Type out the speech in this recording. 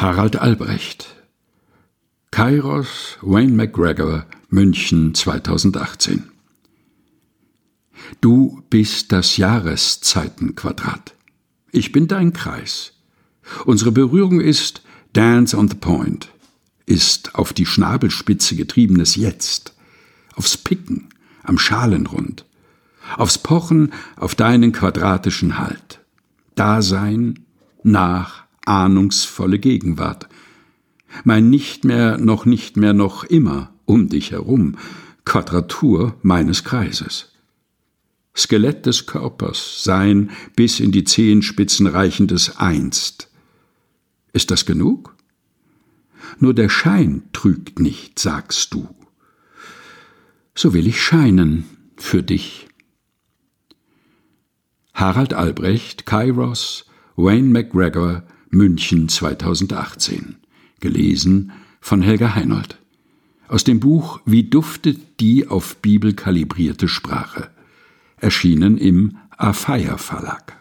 Harald Albrecht Kairos Wayne McGregor München 2018 Du bist das Jahreszeitenquadrat. Ich bin dein Kreis. Unsere Berührung ist Dance on the Point, ist auf die Schnabelspitze getriebenes Jetzt, aufs Picken am Schalenrund, aufs Pochen auf deinen quadratischen Halt. Dasein nach ahnungsvolle Gegenwart. Mein nicht mehr, noch nicht mehr, noch immer um dich herum, Quadratur meines Kreises. Skelett des Körpers, sein bis in die Zehenspitzen reichendes Einst. Ist das genug? Nur der Schein trügt nicht, sagst du. So will ich scheinen für dich. Harald Albrecht, Kairos, Wayne McGregor, München 2018. Gelesen von Helga Heinold. Aus dem Buch Wie duftet die auf Bibel kalibrierte Sprache. Erschienen im Afeier Verlag.